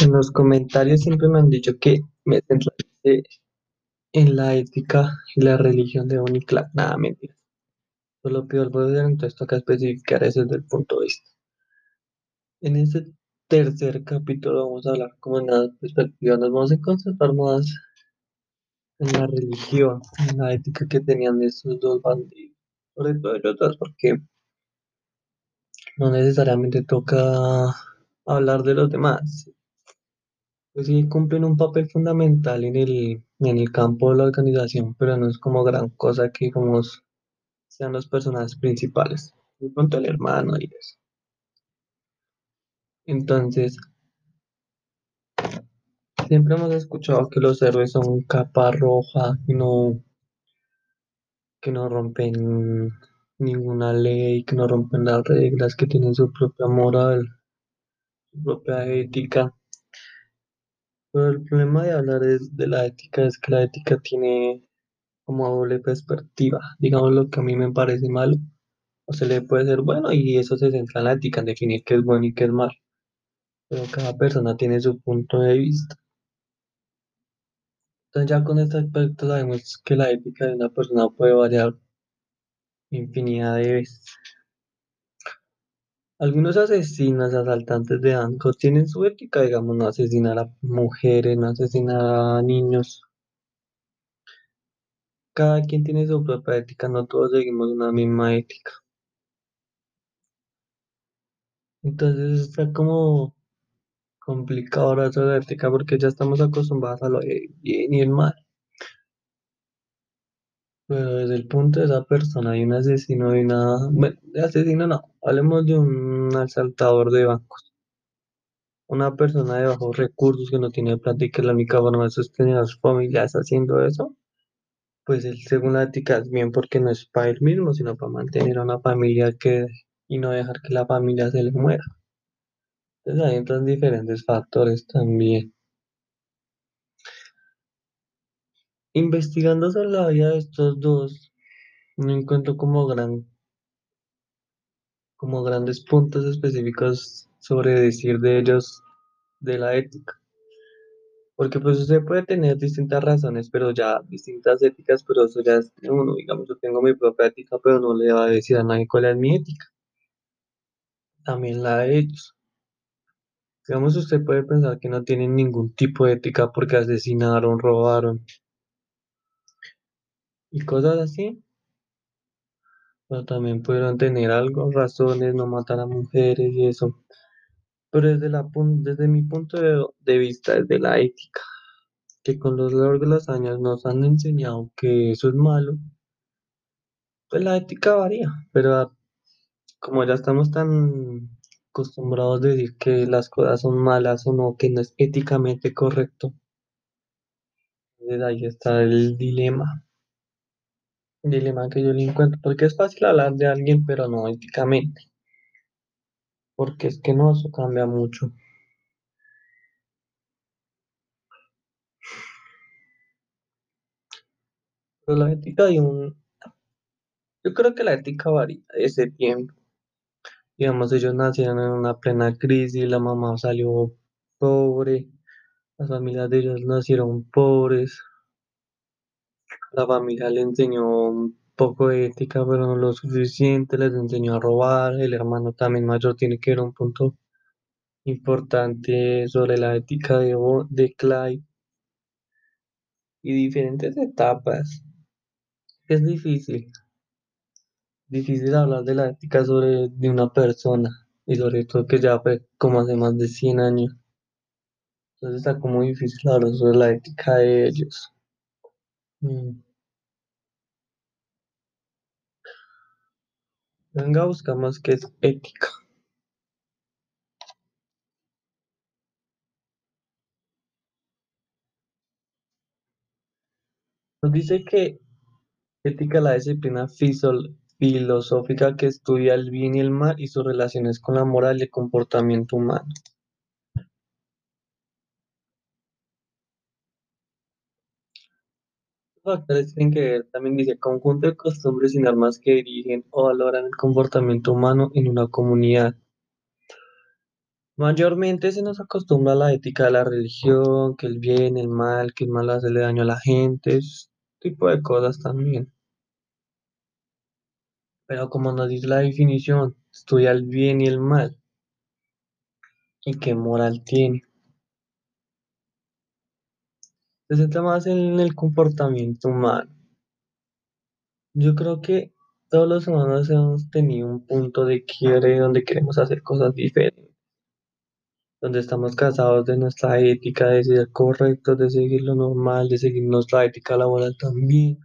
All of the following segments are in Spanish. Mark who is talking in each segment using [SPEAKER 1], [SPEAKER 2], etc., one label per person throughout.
[SPEAKER 1] En los comentarios siempre me han dicho que me centralice en la ética y la religión de Uniclan. Nada, mentira. Solo pido el poder, entonces toca especificar eso desde el punto de vista. En este tercer capítulo vamos a hablar como en la perspectiva, nos vamos a concentrar más en la religión, en la ética que tenían estos dos bandidos. Sobre todo ellos dos, porque no necesariamente toca hablar de los demás. Pues sí, cumplen un papel fundamental en el, en el campo de la organización, pero no es como gran cosa que como sean los personajes principales. De pronto el hermano y eso. Entonces, siempre hemos escuchado que los héroes son capa roja, que no, que no rompen ninguna ley, que no rompen las reglas, que tienen su propia moral, su propia ética. Pero el problema de hablar es de la ética es que la ética tiene como doble perspectiva. Digamos lo que a mí me parece malo, o se le puede ser bueno, y eso se centra en la ética, en definir qué es bueno y qué es malo. Pero cada persona tiene su punto de vista. Entonces ya con este aspecto sabemos que la ética de una persona puede variar infinidad de veces. Algunos asesinos, asaltantes de bancos tienen su ética, digamos, no asesinar a mujeres, no asesinar a niños. Cada quien tiene su propia ética, no todos seguimos una misma ética. Entonces está como complicado ahora la ética porque ya estamos acostumbrados a lo bien y el mal. Pero desde el punto de esa persona, hay un asesino y una... Bueno, de asesino no, hablemos de un asaltador de bancos. Una persona de bajos recursos que no tiene plata y que la única forma de sostener a su familia es haciendo eso, pues él según la ética es bien porque no es para él mismo, sino para mantener a una familia que y no dejar que la familia se le muera. Entonces ahí entran diferentes factores también. Investigando sobre la vida de estos dos, no encuentro como gran, como grandes puntos específicos sobre decir de ellos de la ética. Porque pues usted puede tener distintas razones, pero ya distintas éticas, pero eso ya es uno. Digamos, yo tengo mi propia ética, pero no le va a decir a nadie cuál es mi ética. También la de ellos. Digamos, usted puede pensar que no tienen ningún tipo de ética porque asesinaron, robaron y cosas así. Pero también pudieron tener algo, razones, no matar a mujeres y eso. Pero desde, la, desde mi punto de, vista, desde la ética, que con los largos de los años nos han enseñado que eso es malo, pues la ética varía. Pero ah, como ya estamos tan acostumbrados a decir que las cosas son malas o no, que no es éticamente correcto, desde ahí está el dilema. Dilema que yo le encuentro, porque es fácil hablar de alguien, pero no éticamente, porque es que no, eso cambia mucho. Pero la ética de un, yo creo que la ética varía de ese tiempo. Digamos, ellos nacieron en una plena crisis, la mamá salió pobre, las familias de ellos nacieron pobres, la familia le enseñó un poco de ética, pero no lo suficiente, les enseñó a robar, el hermano también mayor tiene que ver un punto importante sobre la ética de, de Clyde y diferentes etapas. Es difícil, difícil hablar de la ética sobre de una persona y sobre todo que ya fue como hace más de 100 años. Entonces está como difícil hablar sobre la ética de ellos. Mm. Venga, buscamos qué es ética. Nos dice que ética es la disciplina filosófica que estudia el bien y el mal y sus relaciones con la moral y el comportamiento humano. Factores tienen que ver, también dice, conjunto de costumbres y normas que dirigen o valoran el comportamiento humano en una comunidad. Mayormente se nos acostumbra a la ética de la religión, que el bien, el mal, que el mal hacerle daño a la gente, ese tipo de cosas también. Pero como nos dice la definición, estudia el bien y el mal, y qué moral tiene. Se centra más en el comportamiento humano. Yo creo que todos los humanos hemos tenido un punto de quiebre donde queremos hacer cosas diferentes, donde estamos cansados de nuestra ética, de ser correctos, de seguir lo normal, de seguir nuestra ética laboral también.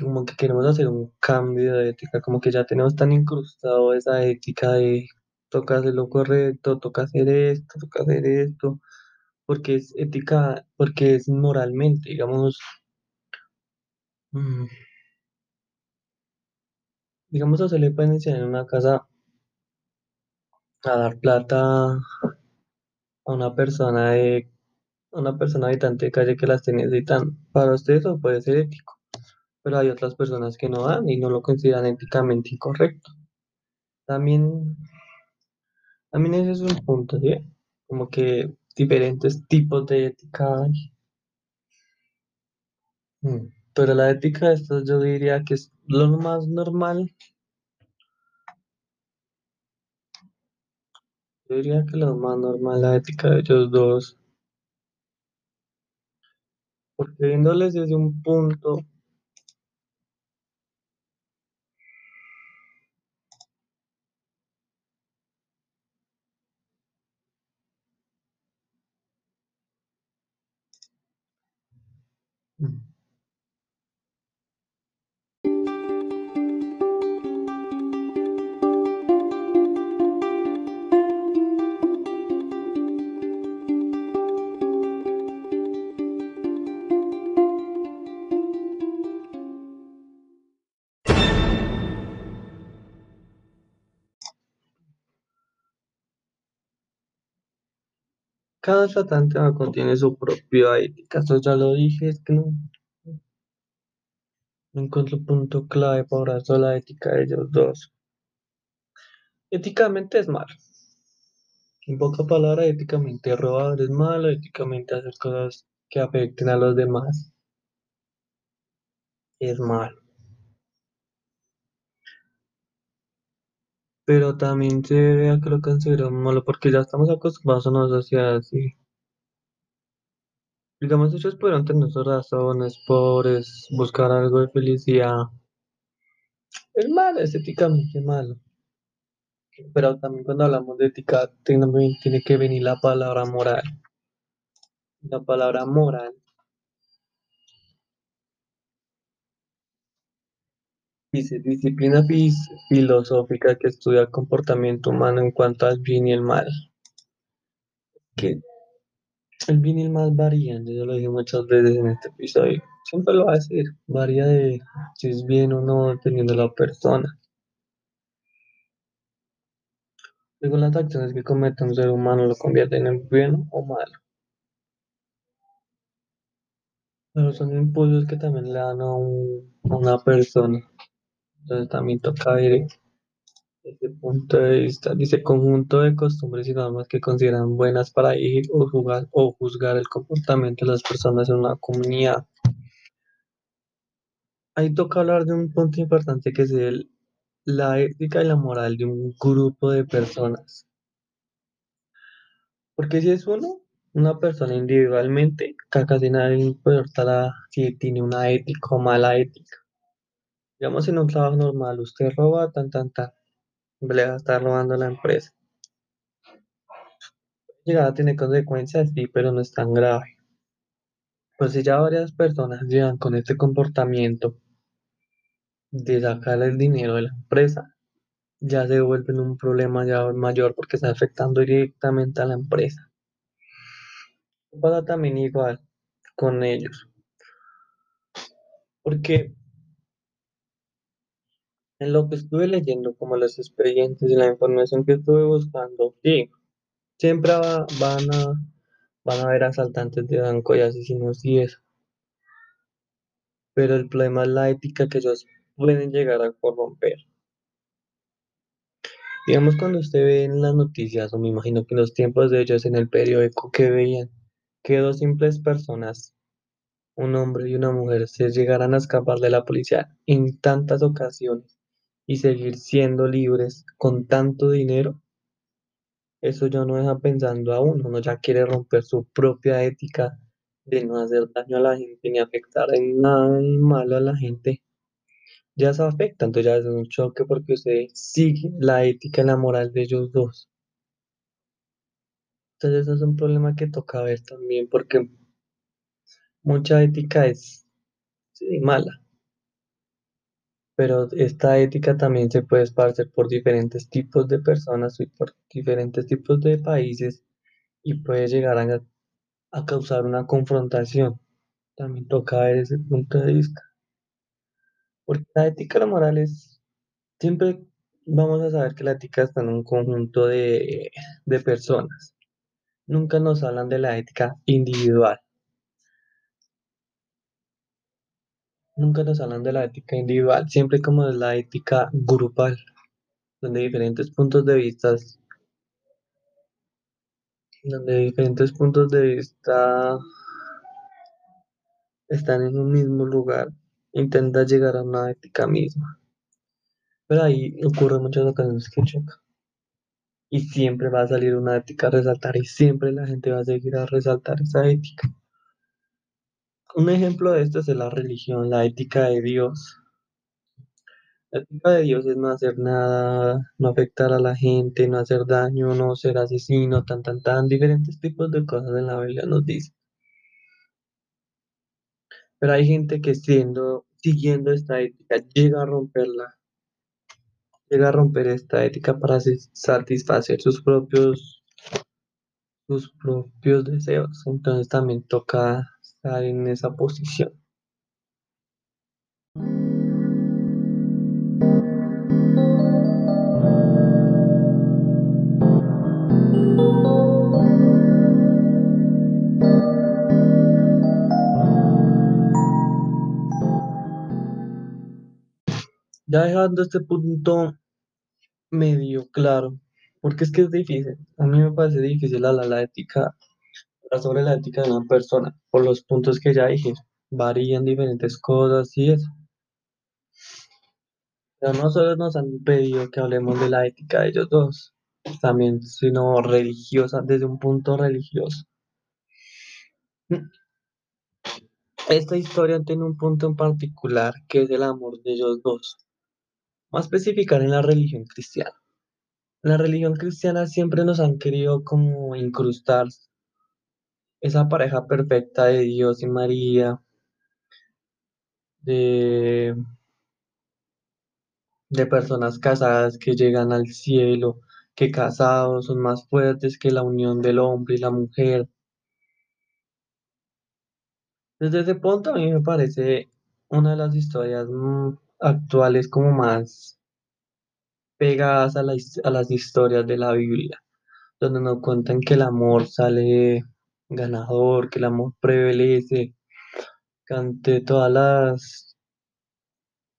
[SPEAKER 1] Como que queremos hacer un cambio de ética, como que ya tenemos tan incrustado esa ética de toca hacer lo correcto, toca hacer esto, toca hacer esto, porque es ética, porque es moralmente, digamos, mm, digamos, a usted le pueden enseñar en una casa a dar plata a una persona de, a una persona habitante de calle que la esté necesitando. Para usted eso puede ser ético, pero hay otras personas que no dan y no lo consideran éticamente incorrecto. También, también ese es un punto, ¿sí? Como que diferentes tipos de ética hay. Mm. Pero la ética de estos yo diría que es lo más normal. Yo diría que lo más normal la ética de ellos dos. Porque viéndoles desde un punto, mm, cada tratante contiene su propia ética. Eso ya lo dije, es que no, no encuentro punto clave para sobre la ética de ellos dos. Éticamente es malo. En poca palabra, éticamente robar es malo, éticamente hacer cosas que afecten a los demás es malo. Pero también se ve a que lo considero malo porque ya estamos acostumbrados a una sociedad así. Digamos, ellos pudieron tener sus razones, pobres, buscar algo de felicidad. Es malo, es éticamente malo. Pero también cuando hablamos de ética, tiene que venir la palabra moral. La palabra moral disciplina filosófica que estudia el comportamiento humano en cuanto al bien y el mal. Que el bien y el mal varían, yo lo dije muchas veces en este episodio. Siempre lo va a decir, varía de si es bien o no dependiendo de la persona. Según las acciones que comete un ser humano lo convierten en bien o malo. Pero son impulsos que también le dan a, un- a una persona. Entonces también toca ver desde el punto de vista, dice conjunto de costumbres y normas que consideran buenas para dirigir o juzgar, o juzgar el comportamiento de las personas en una comunidad. Ahí toca hablar de un punto importante que es el, la ética y la moral de un grupo de personas. Porque si es uno, una persona individualmente, casi nadie importará si tiene una ética o mala ética. Digamos en un trabajo normal, usted roba, tan, tan, tan, le va a estar robando a la empresa. Llegar a tener consecuencias, sí, pero no es tan grave. Pues si ya varias personas llegan con este comportamiento de sacar el dinero de la empresa, ya se vuelve un problema ya mayor porque está afectando directamente a la empresa. Pasa también igual con ellos, porque en lo que estuve leyendo, como los expedientes y la información que estuve buscando, sí, siempre va- van a, van a haber asaltantes de banco y asesinos y eso, pero el problema es la ética que ellos pueden llegar a corromper. Digamos cuando usted ve en las noticias, o me imagino que en los tiempos de ellos en el periódico que veían que dos simples personas, un hombre y una mujer, se llegaran a escapar de la policía en tantas ocasiones y seguir siendo libres con tanto dinero, eso ya no deja pensando a uno, uno ya quiere romper su propia ética de no hacer daño a la gente ni afectar en nada malo a la gente. Ya se afecta, entonces ya es un choque porque usted sigue la ética y la moral de ellos dos. Entonces eso es un problema que toca ver también porque mucha ética es mala, pero esta ética también se puede esparcer por diferentes tipos de personas y por diferentes tipos de países y puede llegar a, a causar una confrontación. También toca ver ese punto de vista. Porque la ética la moral es, siempre vamos a saber que la ética está en un conjunto de, de personas. Nunca nos hablan de la ética individual. Nunca nos hablan de la ética individual, siempre como de la ética grupal, donde diferentes puntos de vista, donde diferentes puntos de vista están en un mismo lugar, intenta llegar a una ética misma. Pero ahí ocurre muchas ocasiones que choca. Y siempre va a salir una ética a resaltar y siempre la gente va a seguir a resaltar esa ética. Un ejemplo de esto es la religión, la ética de Dios. La ética de Dios es no hacer nada, no afectar a la gente, no hacer daño, no ser asesino, tan, tan, tan, diferentes tipos de cosas en la Biblia nos dice. Pero hay gente que siendo, siguiendo esta ética, llega a romperla, llega a romper esta ética para satisfacer sus propios, sus propios deseos. Entonces también toca estar en esa posición. Ya dejando este punto medio claro, porque es que es difícil. A mí me parece difícil hablar la ética, hablar sobre la ética de una persona, por los puntos que ya dije, varían diferentes cosas y eso. Pero no solo nos han pedido que hablemos de la ética de ellos dos, también, sino religiosa, desde un punto religioso. Esta historia tiene un punto en particular, que es el amor de ellos dos. Más especificar en la religión cristiana. La religión cristiana siempre nos han querido como incrustar esa pareja perfecta de Dios y María, de, de personas casadas que llegan al cielo, que casados son más fuertes que la unión del hombre y la mujer. Desde ese punto a mí me parece una de las historias mm, actuales como más pegadas a, la a las historias de la Biblia, donde nos cuentan que el amor sale ganador, que el amor prevalece, que ante todas las,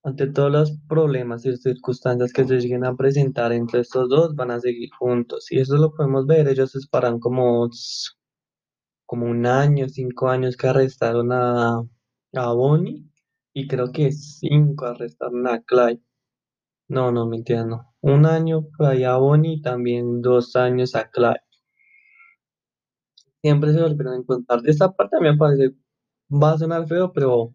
[SPEAKER 1] ante todos los problemas y circunstancias que se lleguen a presentar entre estos dos, van a seguir juntos. Y eso lo podemos ver, ellos esperan como, s- como un año, cinco años que arrestaron a, a Bonnie, y creo que cinco arrestaron a Clyde. No, no, mentira, no. Un año por ahí a Bonnie y también dos años a Clyde. Siempre se volvieron a encontrar. Esta parte a mí me parece, va a sonar feo, pero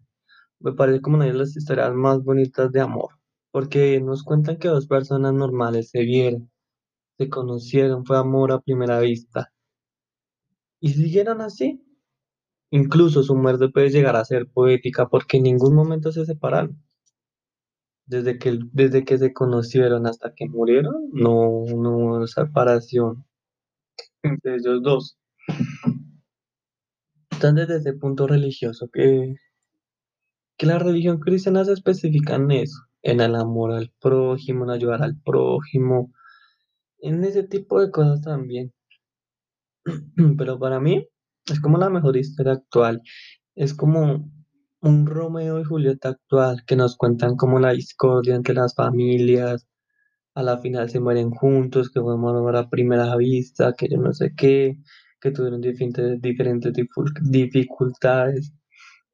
[SPEAKER 1] me parece como una de las historias más bonitas de amor. Porque nos cuentan que dos personas normales se vieron, se conocieron, fue amor a primera vista. Y siguieron así. Incluso su muerte puede llegar a ser poética porque en ningún momento se separaron. Desde que, desde que se conocieron hasta que murieron, no, no hubo separación entre ellos dos. Están desde ese punto religioso que, que la religión cristiana se especifica en eso, en el amor al prójimo, en ayudar al prójimo, en ese tipo de cosas también. Pero para mí es como la mejor historia actual. Es como un Romeo y Julieta actual que nos cuentan como la discordia entre las familias, a la final se mueren juntos, que fue amor a primera vista, que yo no sé qué, que tuvieron diferentes, diferentes dificultades,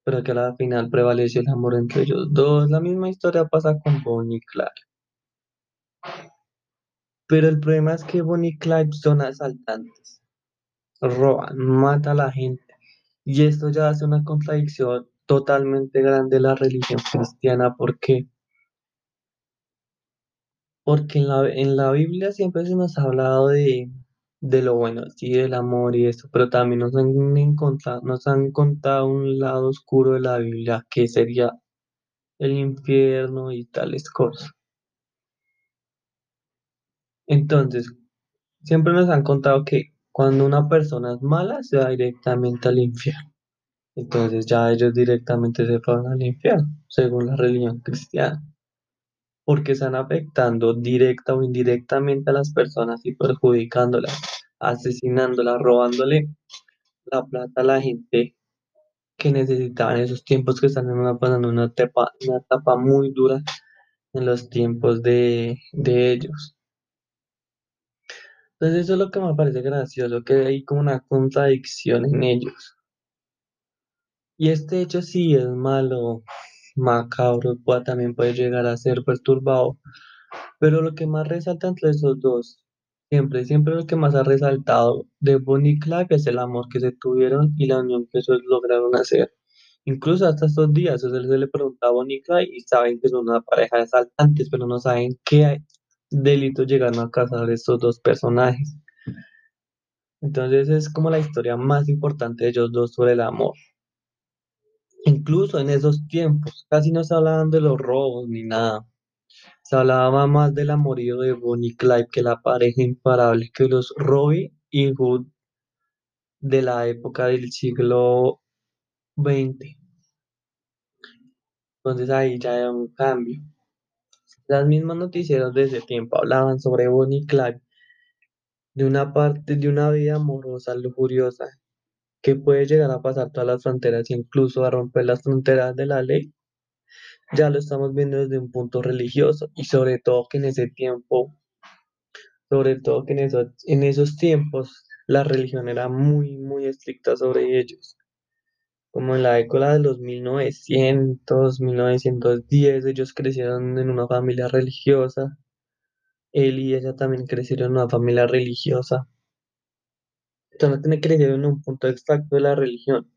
[SPEAKER 1] pero que a la final prevaleció el amor entre ellos dos. La misma historia pasa con Bonnie y Clyde. Pero el problema es que Bonnie y Clyde son asaltantes, roban, matan a la gente. Y esto ya hace una contradicción totalmente grande de la religión cristiana, porque Porque en la, en la Biblia siempre se nos ha hablado de, de lo bueno, sí, del amor y eso, pero también nos han, encontrado, nos han contado un lado oscuro de la Biblia, que sería el infierno y tales cosas. Entonces, siempre nos han contado que cuando una persona es mala, se va directamente al infierno. Entonces ya ellos directamente se fueron al infierno, según la religión cristiana. Porque están afectando directa o indirectamente a las personas y perjudicándolas, asesinándolas, robándole la plata a la gente que necesitaba en esos tiempos que están pasando una etapa, una etapa muy dura en los tiempos de, de ellos. Entonces eso es lo que me parece gracioso, que hay como una contradicción en ellos. Y este hecho sí es malo, macabro, también puede llegar a ser perturbado, Pero lo que más resalta entre esos dos, siempre, siempre lo que más ha resaltado de Bonnie y es el amor que se tuvieron y la unión que ellos lograron hacer. Incluso hasta estos días, o se le pregunta a Bonnie y Clyde y saben que son una pareja de asaltantes, pero no saben qué delitos llegaron a causar estos dos personajes. Entonces es como la historia más importante de ellos dos sobre el amor. Incluso en esos tiempos, casi no se hablaban de los robos ni nada. Se hablaba más del amorío de Bonnie Clyde que la pareja imparable que los Robbie y Hood de la época del siglo XX. Entonces ahí ya hay un cambio. Las mismas noticieros de ese tiempo hablaban sobre Bonnie Clyde, de una parte de una vida amorosa, lujuriosa, que puede llegar a pasar todas las fronteras, incluso a romper las fronteras de la ley. Ya lo estamos viendo desde un punto religioso y sobre todo que en ese tiempo sobre todo que en esos, en esos tiempos la religión era muy, muy estricta sobre ellos. Como en la década de los 1900, 1910, ellos crecieron en una familia religiosa. Él y ella también crecieron en una familia religiosa. Entonces, no crecieron en un punto exacto de la religión.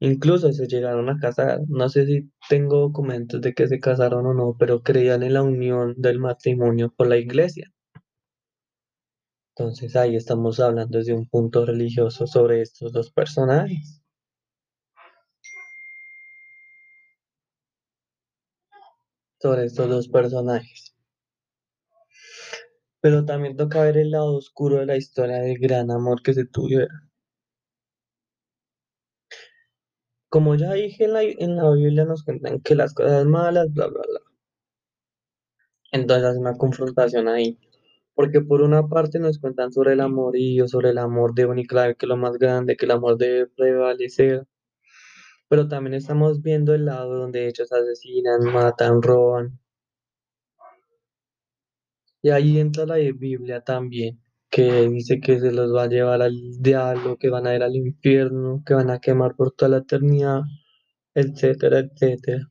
[SPEAKER 1] Incluso se llegaron a casar. No sé si tengo documentos de que se casaron o no, pero creían en la unión del matrimonio con la iglesia. Entonces ahí estamos hablando desde un punto religioso sobre estos dos personajes, sobre estos dos personajes. Pero también toca ver el lado oscuro de la historia del gran amor que se tuvieron. Como ya dije en la, en la Biblia nos cuentan que las cosas malas, bla, bla, bla. Entonces hay una confrontación ahí. Porque por una parte nos cuentan sobre el amorío, sobre el amor de Clyde, que es lo más grande, que el amor debe prevalecer. Pero también estamos viendo el lado donde ellos asesinan, matan, roban. Y ahí entra la Biblia también, que dice que se los va a llevar al diablo, que van a ir al infierno, que van a quemar por toda la eternidad, etcétera, etcétera.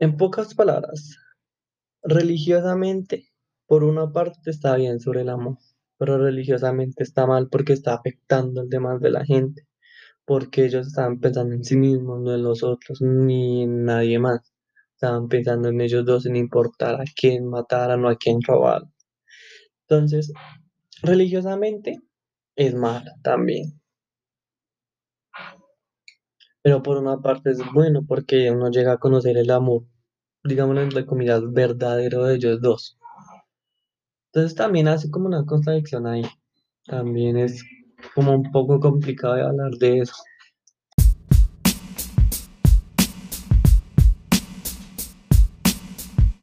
[SPEAKER 1] En pocas palabras, religiosamente, por una parte está bien sobre el amor, pero religiosamente está mal porque está afectando al demás de la gente, porque ellos estaban pensando en sí mismos, no en los otros, ni en nadie más. Estaban pensando en ellos dos sin importar a quién mataran o a quién robaran. Entonces, religiosamente es mala también, pero por una parte es bueno porque uno llega a conocer el amor, digámoslo entre comillas, verdadero de ellos dos. Entonces también hace como una contradicción ahí. También es como un poco complicado de hablar de eso.